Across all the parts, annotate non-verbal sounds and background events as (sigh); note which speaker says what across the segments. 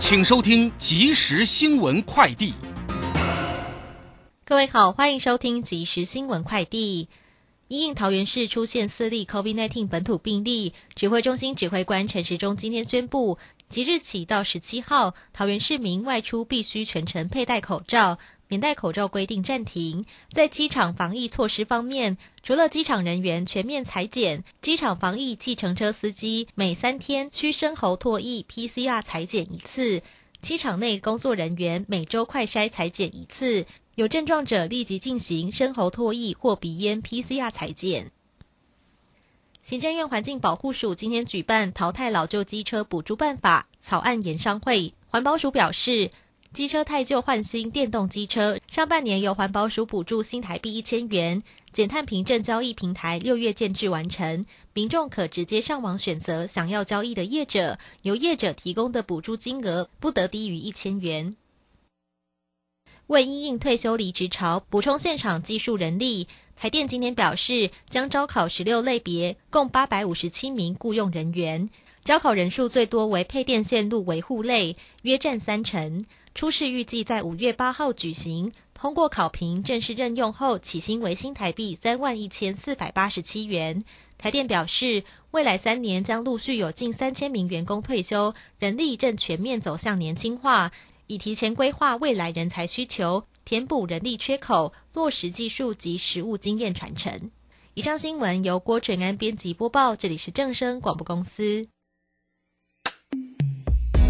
Speaker 1: 请收听即时新闻快递。
Speaker 2: 各位好，欢迎收听即时新闻快递。因应桃园市出现四例 COVID-19 本土病例，指挥中心指挥官陈时中今天宣布，即日起到十七号，桃园市民外出必须全程佩戴口罩。免戴口罩规定暂停。在机场防疫措施方面，除了机场人员全面裁剪，机场防疫计程车司机每三天需深喉唾液 PCR 裁剪一次；机场内工作人员每周快筛裁剪一次。有症状者立即进行深喉唾液或鼻咽 PCR 裁剪。行政院环境保护署今天举办淘汰老旧机车补助办法草案研商会，环保署表示。机车太旧换新电动机车，上半年由环保署补助新台币一千元，减碳凭证交易平台六月建制完成，民众可直接上网选择想要交易的业者，由业者提供的补助金额不得低于一千元。为因应退休离职潮，补充现场技术人力，台电今天表示将招考十六类别，共八百五十七名雇用人员，招考人数最多为配电线路维护类，约占三成。初试预计在五月八号举行，通过考评正式任用后，起薪为新台币三万一千四百八十七元。台电表示，未来三年将陆续有近三千名员工退休，人力正全面走向年轻化，以提前规划未来人才需求，填补人力缺口，落实技术及实务经验传承。以上新闻由郭纯安编辑播报，这里是正声广播公司。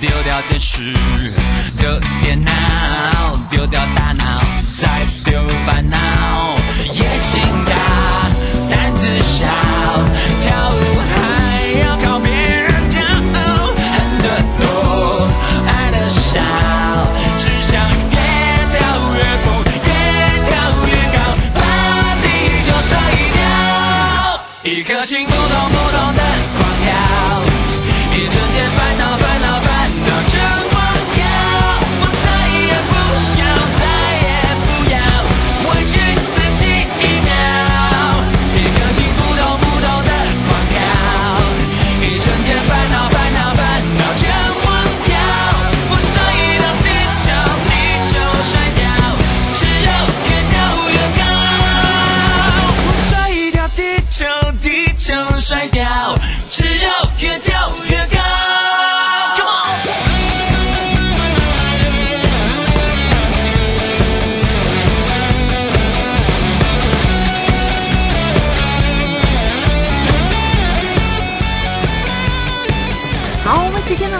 Speaker 3: 丢掉电视，丢电脑；丢掉大脑，再丢烦恼。野心大，胆子小，跳舞还要靠别人教。恨得多，爱得少，只想越跳越疯，越跳越高，把地球甩掉。一颗心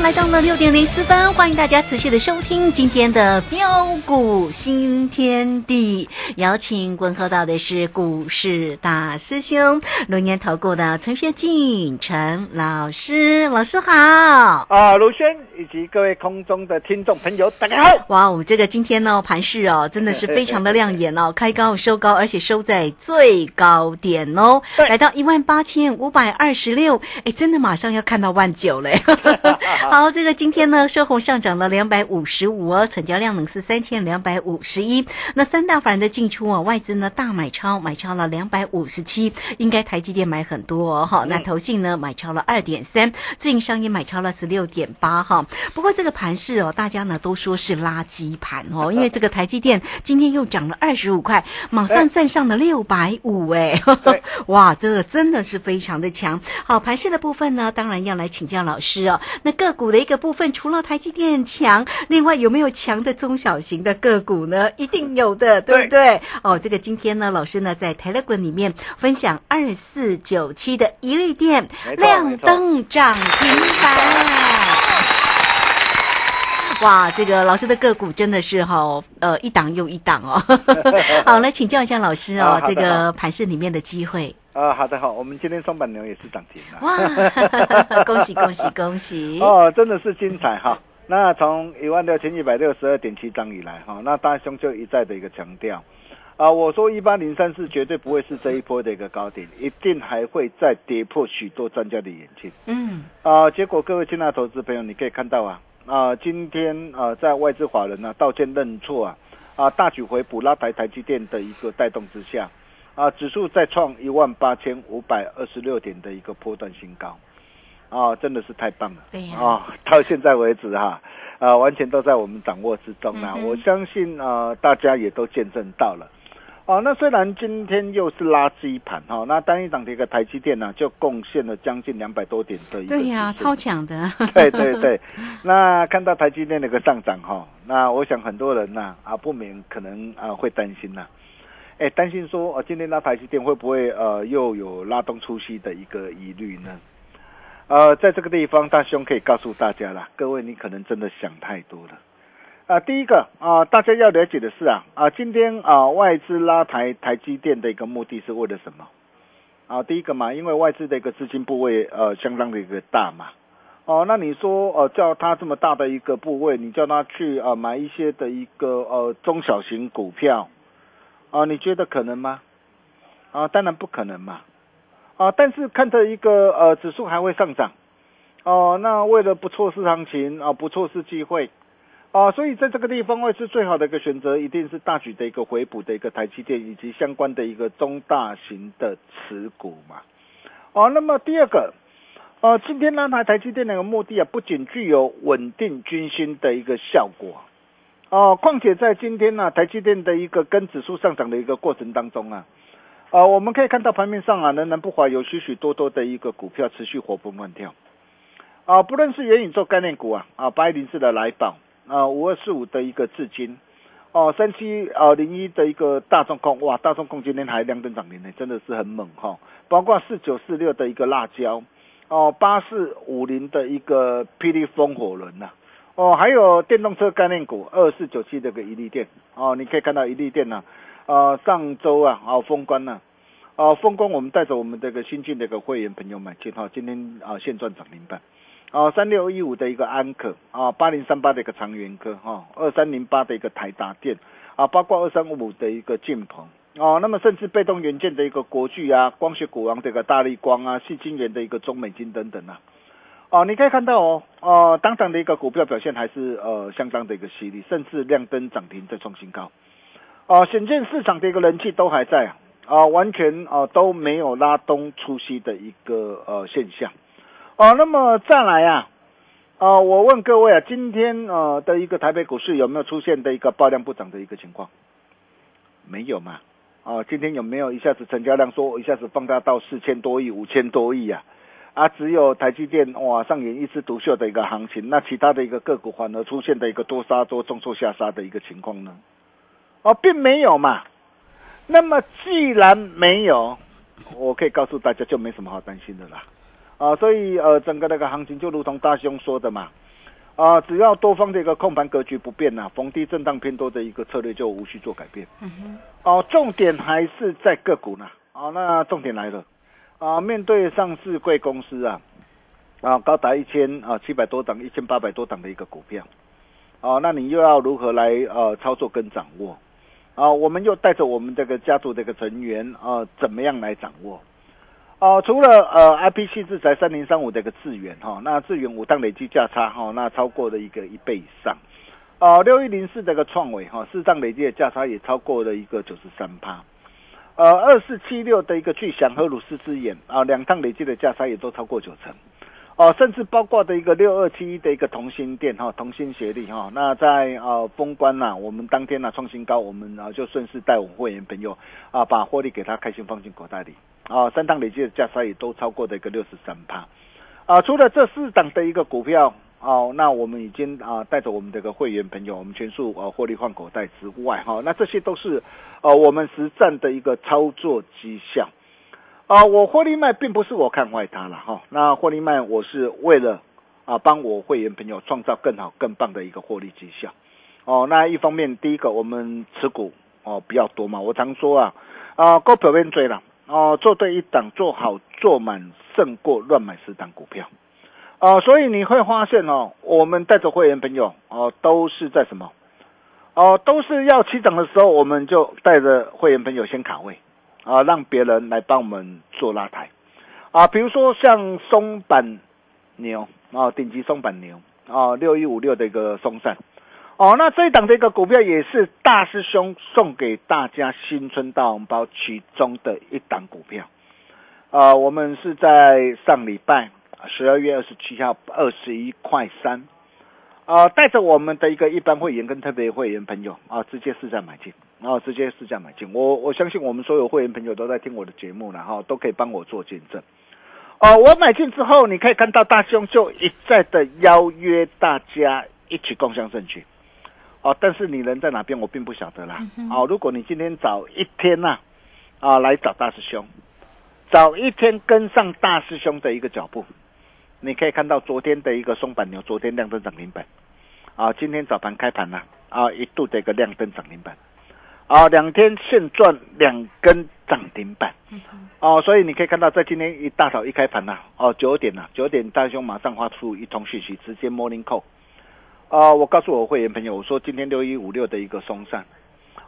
Speaker 4: 来到了六点零四分，欢迎大家持续的收听今天的标股新天地。邀请问候到的是股市大师兄，龙年投顾的陈学进陈老师，老师好。
Speaker 5: 啊，卢轩以及各位空中的听众朋友，大家好。
Speaker 4: 哇，我们这个今天呢盘势哦，真的是非常的亮眼哦，开高收高，而且收在最高点哦，来到一万八千五百二十六，哎，真的马上要看到万九嘞。(laughs) (laughs) 好，这个今天呢，收红上涨了两百五十五哦，成交量呢是三千两百五十一。那三大法人的进出啊，外资呢大买超，买超了两百五十七，应该台积电买很多哦，哈。那投信呢买超了二点三，自营商也买超了十六点八哈。不过这个盘势哦，大家呢都说是垃圾盘哦，(laughs) 因为这个台积电今天又涨了二十五块，马上站上了六百五哎，(laughs) 哇，这个真的是非常的强。好，盘势的部分呢，当然要来请教老师哦。那个股的一个部分，除了台积电强，另外有没有强的中小型的个股呢？一定有的，对不对？哦，这个今天呢，老师呢在 Telegram 里面分享二四九七的一利店亮灯涨停板。哇，这个老师的个股真的是哈、呃，一档又一档哦。(laughs) 好，来请教一下老师哦，
Speaker 5: 啊
Speaker 4: 这个盘市里面的机会。
Speaker 5: 啊，好的好，我们今天双板牛也是涨停了。
Speaker 4: 哇，(laughs) 恭喜恭喜恭喜！
Speaker 5: 哦，真的是精彩哈。那从一万六千一百六十二点七张以来哈，那大兄就一再的一个强调啊，我说一八零三四绝对不会是这一波的一个高点，一定还会再跌破许多专家的眼睛
Speaker 4: 嗯，
Speaker 5: 啊。结果各位亲爱的投资朋友，你可以看到啊啊，今天啊在外资法人呢、道歉认错啊啊大举回补拉抬台积电的一个带动之下啊，指数再创一万八千五百二十六点的一个波段新高。啊，真的是太棒了！
Speaker 4: 对呀
Speaker 5: 啊，到现在为止哈，啊，完全都在我们掌握之中啦。
Speaker 4: 嗯
Speaker 5: 我相信啊，大家也都见证到了。哦、那虽然今天又是垃圾盘哈、那单一档的一个台积电呢、就贡献了将近两百多点的一个
Speaker 4: 对呀、超强的。(laughs)
Speaker 5: 对对对，那看到台积电的一个上涨哈、那我想很多人呐啊不免可能啊会担心呐、哎担心说呃今天拉台积电会不会呃又有拉动出息的一个疑虑呢？呃，在这个地方，大兄可以告诉大家啦，各位你可能真的想太多了。啊、第一个啊、大家要了解的是啊啊，今天啊、外资拉抬台积电的一个目的是为了什么？啊，第一个嘛，因为外资的一个资金部位呃相当的一个大嘛。哦，那你说呃叫他这么大的一个部位，你叫他去呃买一些的一个呃中小型股票，啊，你觉得可能吗？啊，当然不可能嘛。啊，但是看着一个呃指数还会上涨，哦、那为了不错失行情啊，不错失机会。啊，所以在这个地方会是最好的一个选择，一定是大举的一个回补的一个台积电以及相关的一个中大型的持股嘛。哦，那么第二个，呃，今天拉抬台积电的一个目的啊，不仅具有稳定军心的一个效果，哦、况且在今天呢、台积电的一个跟指数上涨的一个过程当中啊，啊、我们可以看到盘面上啊，仍然不乏有许许多多的一个股票持续活蹦乱跳，啊、不论是元宇宙概念股啊，啊，八一零四的来宝，啊，五二四五的一个至今。哦，三七呃零一的一个大众控，哇，大众控今天还亮灯涨停呢，真的是很猛哈、包括四九四六的一个辣椒，哦，八四五零的一个霹雳风火轮呐、哦，还有电动车概念股二四九七的个一利电，哦，你可以看到一利电呢、呃，上周啊，哦，封关了、哦，封关我们带着我们这个新进的一个会员朋友买进哈，今天啊现赚涨停板。哦，三六一五的一个安可啊，八零三八的一个长源科哈，二三零八的一个台达电啊，包括二三五五的一个晋鹏。哦，那么甚至被动元件的一个国巨啊，光学股王的一个大力光啊，细晶圆的一个中美金等等啊，哦，你可以看到哦，哦，当场的一个股票表现还是呃相当的一个犀利，甚至亮灯涨停再创新高，哦，显见市场的一个人气都还在啊，啊，完全啊都没有拉东出西的一个呃现象。哦，那么再来啊，啊，我问各位啊，今天呃的一个台北股市有没有出现的一个爆量不涨的一个情况？没有嘛？哦，今天有没有一下子成交量说一下子放大到四千多亿、五千多亿啊？啊，只有台积电哇上演一枝独秀的一个行情，那其他的一个个股反而出现的一个多杀多、重挫下杀的一个情况呢？哦，并没有嘛。那么既然没有，我可以告诉大家，就没什么好担心的啦。啊，所以呃，整个那个行情就如同大兄说的嘛，啊，只要多方的一个控盘格局不变呐、逢低震荡偏多的一个策略就无需做改变。
Speaker 4: 嗯哼，
Speaker 5: 哦、重点还是在个股呢。哦，那重点来了，啊，面对上市贵公司啊，啊，高达一千啊七百多档、一千八百多档的一个股票，哦，那你又要如何来呃操作跟掌握？啊，我们又带着我们这个家族的一个成员啊，怎么样来掌握？哦，除了呃 I P 系制裁三零三五的一个智源哈，那智源五档累计价差哈，那超过了一个一倍以上。哦，六一零四这个创维哈，四档累计的价差也超过了一个九十三趴。呃，二四七六的一个巨响和鲁斯之眼啊，两趟累计的价差也都超过九成。哦，甚至包括的一个六二七一的一个同心店哈，同心协力哈，那在呃封关呐，我们当天呢创新高，我们啊就顺势带我们会员朋友啊把获利给他开心放进口袋里。啊，三档累计的价差也都超过的一个六十三趴。啊，除了这四档的一个股票。哦，那我们已经啊带着我们这个会员朋友，我们全数呃获利换口袋之外哈，那这些都是呃我们实战的一个操作绩效啊。我获利卖并不是我看坏它了哈，那获利卖我是为了啊帮我会员朋友创造更好更棒的一个获利绩效哦。那一方面，第一个我们持股哦比较多嘛，我常说啊啊高表面追了哦，做对一档做好做满胜过乱买十档股票。啊，所以你会发现哦，我们带着会员朋友哦，都是在什么？哦，都是要起涨的时候，我们就带着会员朋友先卡位，啊，让别人来帮我们做拉抬，啊，比如说像松板牛啊，顶级松板牛啊，六一五六的一个松散，哦，那这一档的一个股票也是大师兄送给大家新春大红包其中的一档股票，啊，我们是在上礼拜。十二月二十七号二十一块三，啊，带着我们的一个一般会员跟特别会员朋友啊，直接试价买进，然后直接试价买进。我我相信我们所有会员朋友都在听我的节目然后都可以帮我做见证。哦，我买进之后，你可以看到大兄就一再的邀约大家一起共享证据。哦，但是你人在哪边，我并不晓得啦。哦，如果你今天早一天呐，啊，来找大师兄，早一天跟上大师兄的一个脚步。你可以看到昨天的一个松板牛，昨天亮灯涨停板，啊，今天早盘开盘了，啊，一度的一个亮灯涨停板，啊，两天现赚两根涨停板，哦，所以你可以看到，在今天一大早一开盘呐，哦，九点呐，九点大兄马上发出一通讯息，直接 morning call，啊，我告诉我会员朋友，我说今天六一五六的一个松散，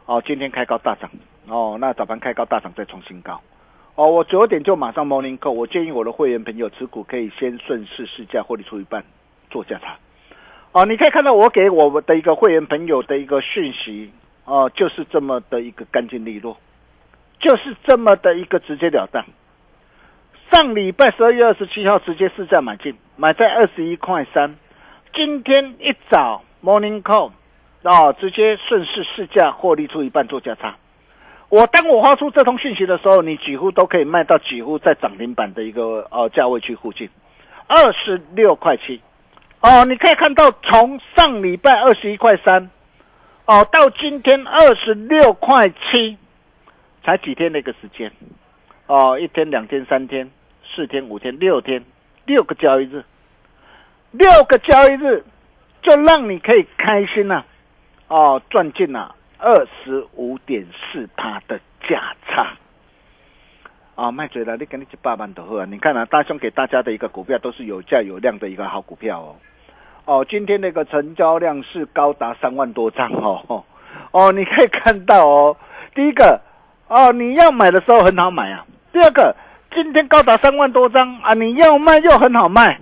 Speaker 5: 哦，今天开高大涨，哦，那早盘开高大涨再创新高。哦，我九点就马上 morning call。我建议我的会员朋友持股可以先顺势试价，获利出一半做价差。哦，你可以看到我给我的一个会员朋友的一个讯息，哦，就是这么的一个干净利落，就是这么的一个直截了当。上礼拜十二月二十七号直接试价买进，买在二十一块三。今天一早 morning call，哦，直接顺势试价，获利出一半做价差。我当我发出这通讯息的时候，你几乎都可以卖到几乎在涨停板的一个呃价位区附近，二十六块七，哦，你可以看到从上礼拜二十一块三，哦，到今天二十六块七，才几天的一个时间，哦，一天、两天、三天、四天、五天、六天，六个交易日，六个交易日就让你可以开心呐，哦，赚进了。二十五点四趴的价差，啊，卖嘴了，你给你去八万多啊！你看啊，大兄给大家的一个股票都是有价有量的一个好股票哦。哦，今天那个成交量是高达三万多张哦。(laughs) 哦，你可以看到哦，第一个哦，你要买的时候很好买啊。第二个，今天高达三万多张啊，你要卖又很好卖。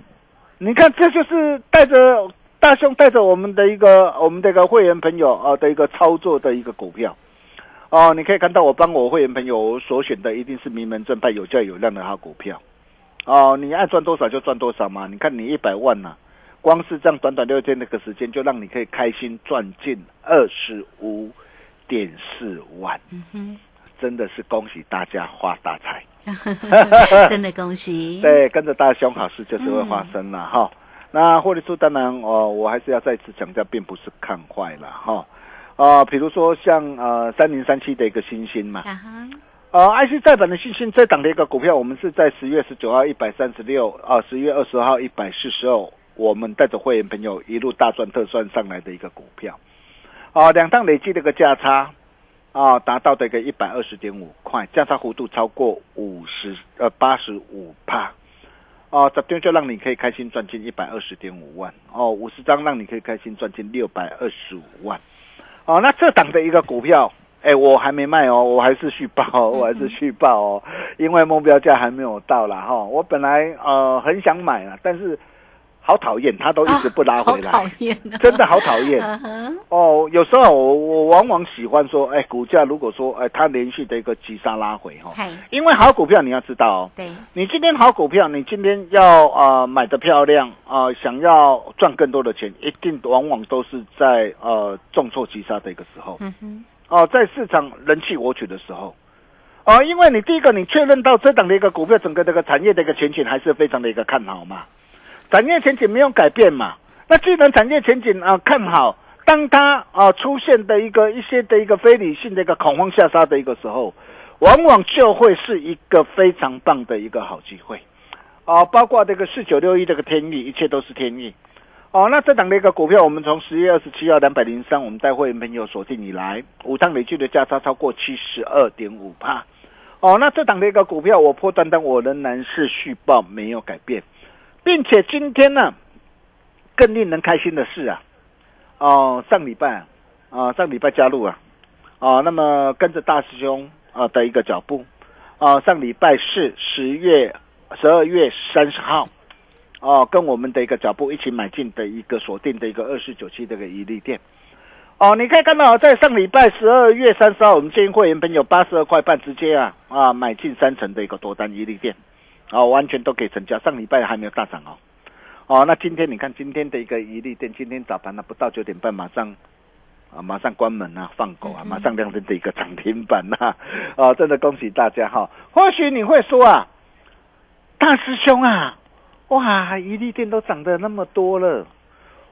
Speaker 5: 你看，这就是带着。大兄带着我们的一个我们这个会员朋友啊的一个操作的一个股票哦，你可以看到我帮我会员朋友所选的一定是名门正派、有价有量的好股票哦。你爱赚多少就赚多少嘛。你看你一百万呐，光是这样短短六天那个时间，就让你可以开心赚进二十五点四万。嗯哼，真的是恭喜大家发大财，(laughs)
Speaker 4: 真的恭喜。(laughs)
Speaker 5: 对，跟着大兄好事就是会发生了哈。那获利数当然哦，我还是要再次强调，并不是看坏了哈。啊，比如说像呃三零三七的一个新星嘛，呃 IC 再版的新星这档的一个股票，我们是在十月十九号一百三十六啊，十月二十号一百四十二，我们带着会员朋友一路大赚特赚上来的一个股票。啊，两档累计的一个价差啊，达到的一个一百二十点五块，价差幅度超过五十呃八十五帕。哦，十张就让你可以开心赚进一百二十点五万哦，五十张让你可以开心赚进六百二十五万哦。那这档的一个股票哎，我还没卖哦，我还是续报哦，我还是续报哦，因为目标价还没有到啦。哈。我本来呃很想买啊，但是。好讨厌，他都一直不拉回来，
Speaker 4: 讨厌，
Speaker 5: 真的好讨厌。(laughs) 哦，有时候我我往往喜欢说，哎，股价如果说哎，它连续的一个急杀拉回哈，因为好股票你要知道哦，
Speaker 4: 对，
Speaker 5: 你今天好股票，你今天要啊买的漂亮啊，想要赚更多的钱，一定往往都是在呃重挫急杀的一个时候，嗯哼，哦，在市场人气我取的时候，哦，因为你第一个你确认到这档的一个股票，整个这个产业的一个前景还是非常的一个看好嘛。产业前景没有改变嘛？那既然产业前景啊看好，当它啊出现的一个一些的一个非理性的一个恐慌下杀的一个时候，往往就会是一个非常棒的一个好机会，啊，包括这个四九六一这个天意，一切都是天意。哦，那这档的一个股票，我们从十月二十七号两百零三，我们带会员朋友锁定以来，五趟累计的价差超过七十二点五帕。哦，那这档的一个股票，我破单单，我仍然是续报，没有改变。并且今天呢，更令人开心的是啊，哦，上礼拜啊，上礼拜加入啊，啊，那么跟着大师兄啊的一个脚步啊，上礼拜是十月十二月三十号哦，跟我们的一个脚步一起买进的一个锁定的一个二四九七这个一利店哦，你可以看到在上礼拜十二月三十号，我们建议会员朋友八十二块半直接啊啊买进三层的一个多单一利店。哦，完全都可以成交。上礼拜还没有大涨哦，哦，那今天你看今天的一个一利店，今天早盘呢不到九点半，马上啊，马上关门啊，放狗啊，马上亮灯的一个涨停板呐，啊，(laughs) 真的恭喜大家哈。或许你会说啊，大师兄啊，哇，一利店都涨得那么多了，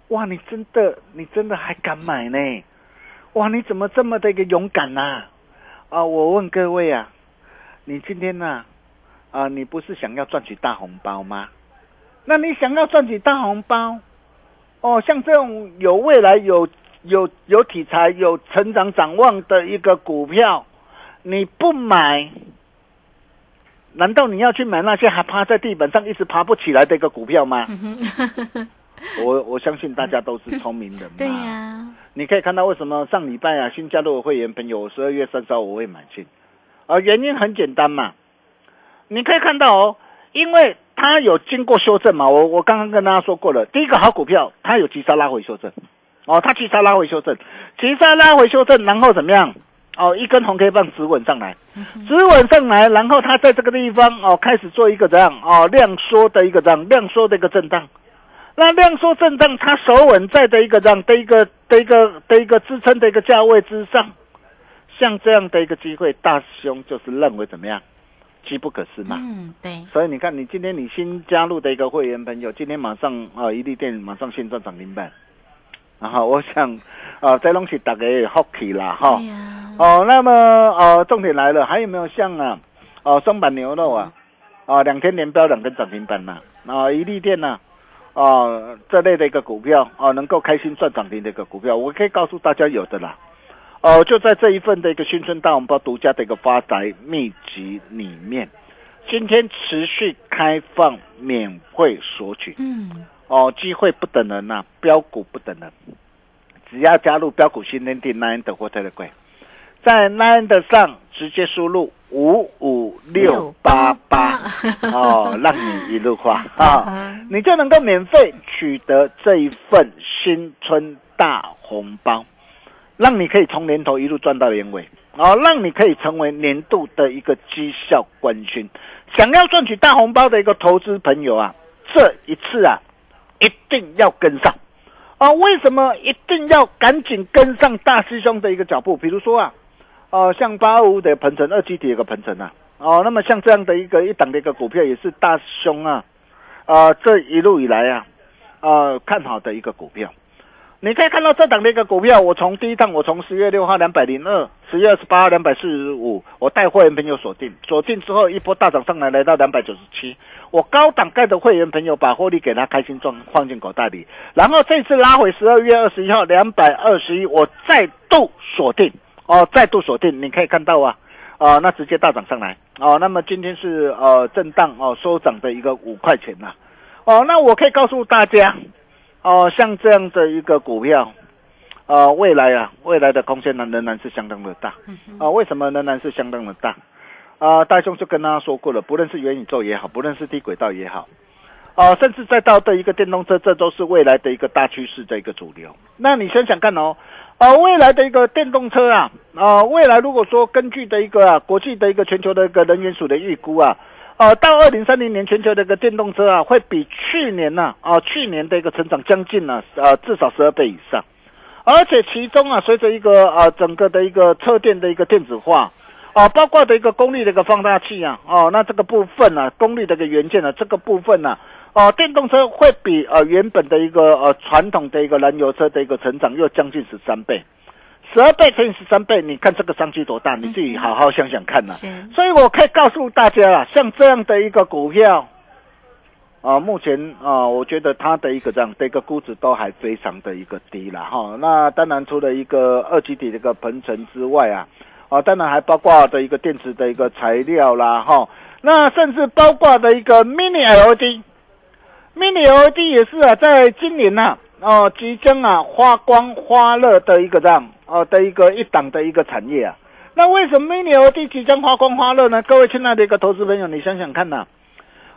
Speaker 5: 哇，你真的你真的还敢买呢？哇，你怎么这么的一个勇敢呐？啊，我问各位啊，你今天呢？啊，你不是想要赚取大红包吗？那你想要赚取大红包，哦，像这种有未来、有有有题材、有成长展望的一个股票，你不买，难道你要去买那些还趴在地板上一直爬不起来的一个股票吗？我我相信大家都是聪明人嘛。
Speaker 4: 对呀，
Speaker 5: 你可以看到为什么上礼拜啊新加入的会员朋友十二月三十号我会买进，啊，原因很简单嘛。你可以看到哦，因为它有经过修正嘛，我我刚刚跟大家说过了，第一个好股票它有急杀拉回修正，哦，它急杀拉回修正，急杀拉回修正，然后怎么样？哦，一根红 K 棒直稳上来，直稳上来，然后它在这个地方哦开始做一个这样？哦量缩的一个这样？量缩的一个震荡，那量缩震荡它守稳在的一个这样？的一个的一个的一个支撑的一个价位之上，像这样的一个机会，大师兄就是认为怎么样？机不可失嘛，
Speaker 4: 嗯，对，
Speaker 5: 所以你看，你今天你新加入的一个会员朋友，今天马上啊，一利店马上现赚涨停板，然后我想啊，这东西大家好奇啦哈，哦，那么呃，重点来了，还有没有像啊，哦，松板牛肉啊，啊，两天连标两根涨停板呐，啊，一利店呐，啊，这类的一个股票啊，能够开心赚涨停的一个股票，我可以告诉大家有的啦。哦，就在这一份的一个新春大红包独家的一个发财秘籍里面，今天持续开放免费索取。嗯，哦，机会不等人呐，标股不等人，只要加入标股新天地 nine 的或特的贵，在 nine 的上直接输入五五六八八，哦，让你一路花。(laughs) 啊，你就能够免费取得这一份新春大红包。让你可以从年头一路赚到年尾，哦，让你可以成为年度的一个绩效冠军。想要赚取大红包的一个投资朋友啊，这一次啊，一定要跟上啊！为什么一定要赶紧跟上大师兄的一个脚步？比如说啊，哦，像八二五的鹏程二七体一个鹏程啊，哦，那么像这样的一个一档的一个股票，也是大师兄啊，啊，这一路以来啊，啊，看好的一个股票。你可以看到这档的一个股票，我从第一趟，我从十月六号两百零二，十月二十八号两百四十五，我带会员朋友锁定，锁定之后一波大涨上来，来到两百九十七，我高档盖的会员朋友把获利给他开心赚，放进口袋里，然后这次拉回十二月二十一号两百二十一，我再度锁定，哦，再度锁定，你可以看到啊，啊，那直接大涨上来，哦，那么今天是呃震荡哦收涨的一个五块钱呐，哦，那我可以告诉大家。哦，像这样的一个股票，呃，未来啊，未来的空间呢仍然是相当的大。啊、为什么仍然是相当的大？啊、大兄就跟大家说过了，不论是元宇宙也好，不论是低轨道也好，啊、甚至再到的一个电动车，这都是未来的一个大趋势的一个主流。那你想想看哦，啊、未来的一个电动车啊，啊、未来如果说根据的一个啊，国际的一个全球的一个能源署的预估啊，呃，到二零三零年，全球的一个电动车啊，会比去年呢、啊，去年的一个成长将近呢、呃，至少十二倍以上。而且其中啊，随着一个啊整个的一个车电的一个电子化，啊，包括的一个功率的一个放大器啊，哦、那这个部分呢、功率的一个元件呢、这个部分呢、哦、电动车会比呃原本的一个呃传统的一个燃油车的一个成长又将近十三倍，十二倍乘以十三倍，你看这个商机多大？你自己好好想想看呐、
Speaker 4: 是
Speaker 5: 所以我可以告诉大家啊，像这样的一个股票，啊，目前啊，我觉得它的一个这样的一个估值都还非常的一个低了哈。那当然除了一个二级体的一个鹏程之外啊，啊，当然还包括的一个电池的一个材料啦哈。那甚至包括的一个 mini LED。mini LED 也是啊，在今年呐、哦，即将啊发光发热的一个这样哦的一个一档的一个产业啊。那为什么 mini LED 即将发光发热呢？各位亲爱的一个投资朋友，你想想看呐、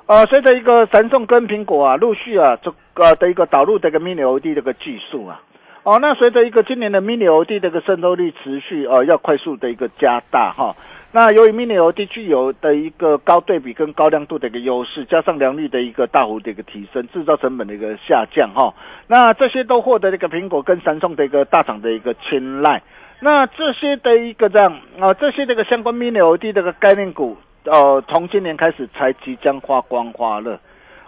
Speaker 5: 呃，随着一个三送跟苹果啊，陆续啊这个的一个导入这个 mini LED 这个技术啊，哦，那随着一个今年的 mini LED 这个渗透率持续呃要快速的一个加大哈。那由于 mini LED 具有的一个高对比跟高亮度的一个优势，加上良率的一个大幅的一个提升，制造成本的一个下降哈，那这些都获得这个苹果跟三送的一个大厂的一个青睐。那这些的一个这样啊、这些这个相关 mini LED 这个概念股，呃，从今年开始才即将发光发热。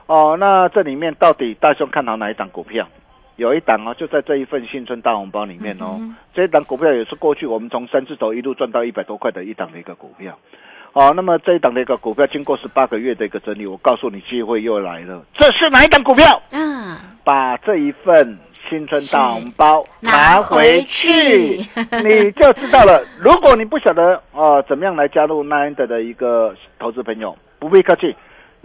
Speaker 5: 哦，那这里面到底大兄看好哪一档股票？有一档哦，就在这一份新春大红包里面哦，这一档股票也是过去我们从三字头一路赚到一百多块的一档的一个股票。哦，那么这一档的一个股票经过十八个月的一个整理，我告诉你，机会又来了。这是哪一档股票？
Speaker 4: 啊，
Speaker 5: 把这一份新春大红包
Speaker 4: 拿
Speaker 5: 拿
Speaker 4: 回
Speaker 5: 回
Speaker 4: 去
Speaker 5: 去，你就知道了。如果你不晓得呃怎么样来加入 Nine 的一个投资朋友，不必客气，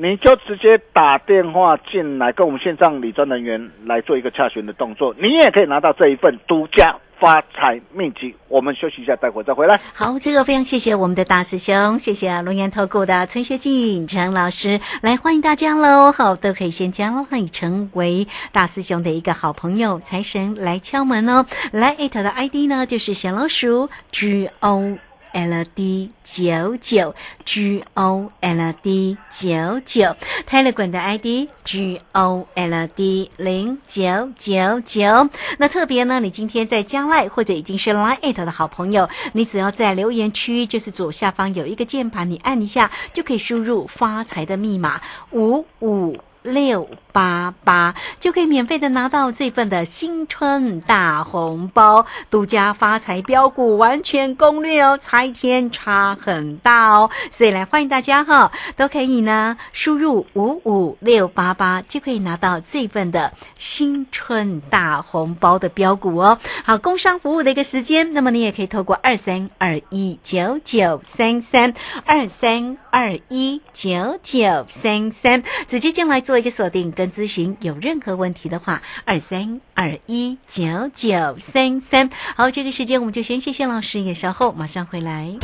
Speaker 5: 你就直接打电话进来，跟我们线上理专人员来做一个洽询的动作，你也可以拿到这一份独家发财秘籍。我们休息一下，待会再回来。
Speaker 4: 好，这个非常谢谢我们的大师兄，谢谢龙岩投顾的陈学进陈老师，来欢迎大家喽！好，都可以先加 line 成为大师兄的一个好朋友，财神来敲门哦！来艾特的 ID 呢就是小老鼠 G O。L D 九九 G O L D 九九，泰勒管的 ID G O L D 零九九九。那特别呢，你今天在将来或者已经是 Line at 的好朋友，你只要在留言区，就是左下方有一个键盘，你按一下就可以输入发财的密码五五。六八八就可以免费的拿到这份的新春大红包，独家发财标股完全攻略哦，差一天差很大哦，所以来欢迎大家哈，都可以呢输入五五六八八就可以拿到这份的新春大红包的标股哦。好，工商服务的一个时间，那么你也可以透过二三二一九九三三二三二一九九三三直接进来做一个锁定跟咨询。有任何问题的话，二三二一九九三三。好，这个时间我们就先谢谢老师，也稍后马上回来。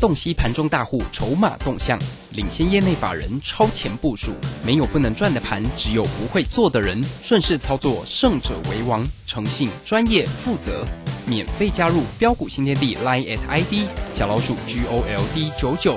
Speaker 1: 洞悉盘中大户筹码动向，领先业内法人超前部署。没有不能赚的盘，只有不会做的人。顺势操作，胜者为王。诚信、专业、负责。免费加入标股新天地 Line at ID 小老鼠 G O L D 九九。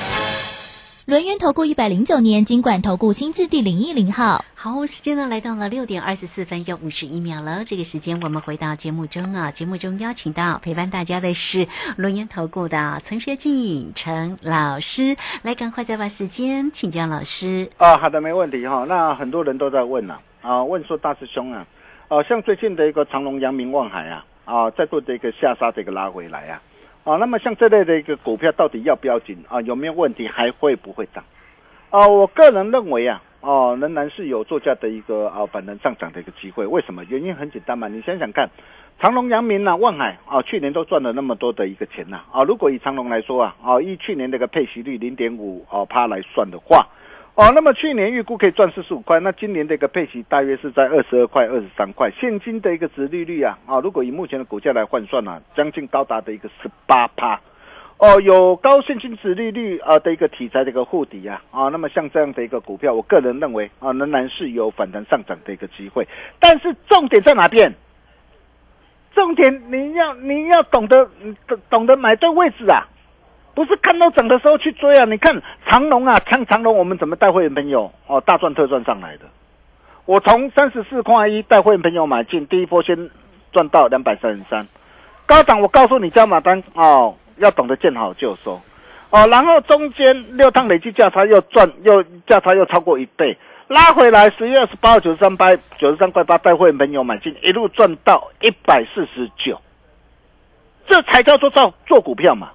Speaker 6: 轮源投顾一百零九年金管投顾新字第零一零号。
Speaker 4: 好，时间呢来到了六点二十四分又五十一秒了。这个时间我们回到节目中啊，节目中邀请到陪伴大家的是轮源投顾的陈学进陈老师，来赶快再把时间请教老师。
Speaker 5: 啊，好的，没问题哈。那很多人都在问啊、啊，问说大师兄啊，啊，像最近的一个长隆、阳明、望海啊，啊，再度的一个下杀的一个拉回来啊，啊，那么像这类的一个股票到底要不要紧啊？有没有问题？还会不会涨？啊，我个人认为啊，哦、仍然是有作价的一个啊反弹上涨的一个机会。为什么？原因很简单嘛，你想想看，长隆、阳明啊、望海啊，去年都赚了那么多的一个钱呐、啊，如果以长隆来说啊，啊，以去年那个配息率零点五哦趴来算的话。哦，那么去年预估可以赚四十五块，那今年的一个配息大约是在二十二块、二十三块，现金的一个值利率啊，啊，如果以目前的股价来换算啊，将近高达的一个十八趴。哦，有高现金值利率啊的一个题材的一个护底啊，啊，那么像这样的一个股票，我个人认为啊，仍然是有反弹上涨的一个机会，但是重点在哪边？重点你要你要懂得懂懂得买对位置啊，不是看到涨的时候去追啊！你看长龙啊，像长龙，我们怎么带会员朋友哦大赚特赚上来的？我从三十四块一带会员朋友买进，第一波先赚到两百三十三，高档我告诉你加码单哦，要懂得见好就收哦，然后中间六趟累计价差又赚又价差又超过一倍，拉回来十月二十八号九十三八九十三块八带会员朋友买进，一路赚到一百四十九，这才叫做做做股票嘛。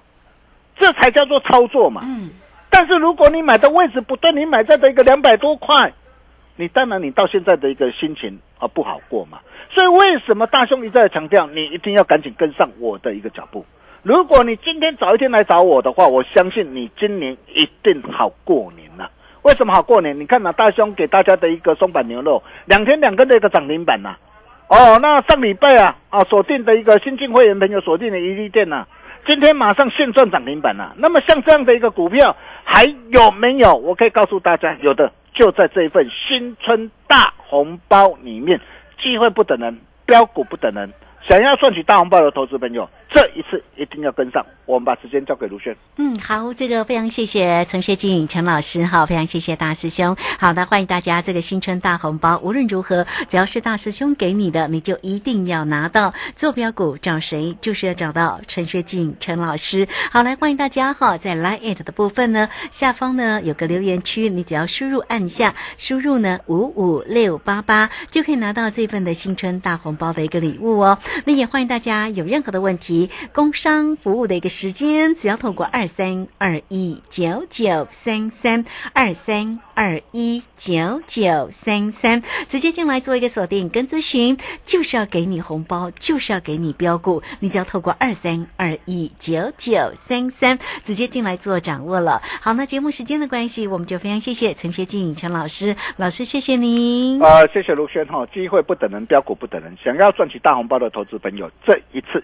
Speaker 5: 这才叫做操作嘛。
Speaker 4: 嗯，
Speaker 5: 但是如果你买的位置不对，你买在的一个两百多块，你当然你到现在的一个心情啊不好过嘛。所以为什么大兄一再强调，你一定要赶紧跟上我的一个脚步。如果你今天早一天来找我的话，我相信你今年一定好过年了。为什么好过年？你看呐、大兄给大家的一个松板牛肉，两天两根的一个涨停板呐、哦，那上礼拜啊啊锁定的一个新进会员朋友锁定的一利店呐、今天马上现赚涨停板了、那么像这样的一个股票还有没有？我可以告诉大家，有的就在这一份新春大红包里面，机会不等人，标股不等人。想要赚取大红包的投资朋友，这一次一定要跟上。我们把时间交给卢轩。
Speaker 4: 嗯，好，这个非常谢谢陈学静陈老师，哈，非常谢谢大师兄。好的，欢迎大家这个新春大红包，无论如何，只要是大师兄给你的，你就一定要拿到。坐标股找谁，就是要找到陈学静陈老师。好，来欢迎大家哈，在 Line it 的部分呢，下方呢有个留言区，你只要输入按下输入呢五五六八八，就可以拿到这份的新春大红包的一个礼物哦。那也欢迎大家有任何的问题，工商服务的一个时间，只要透过二三二一九九三三二三二一九九三三直接进来做一个锁定跟咨询，就是要给你红包，就是要给你标股，你只要透过二三二一九九三三直接进来做掌握了。好，那节目时间的关系，我们就非常谢谢陈学静陈老师，老师谢谢您。
Speaker 5: 啊、谢谢卢轩哈，机会不等人，标股不等人。想要赚取大红包的投资朋友，这一次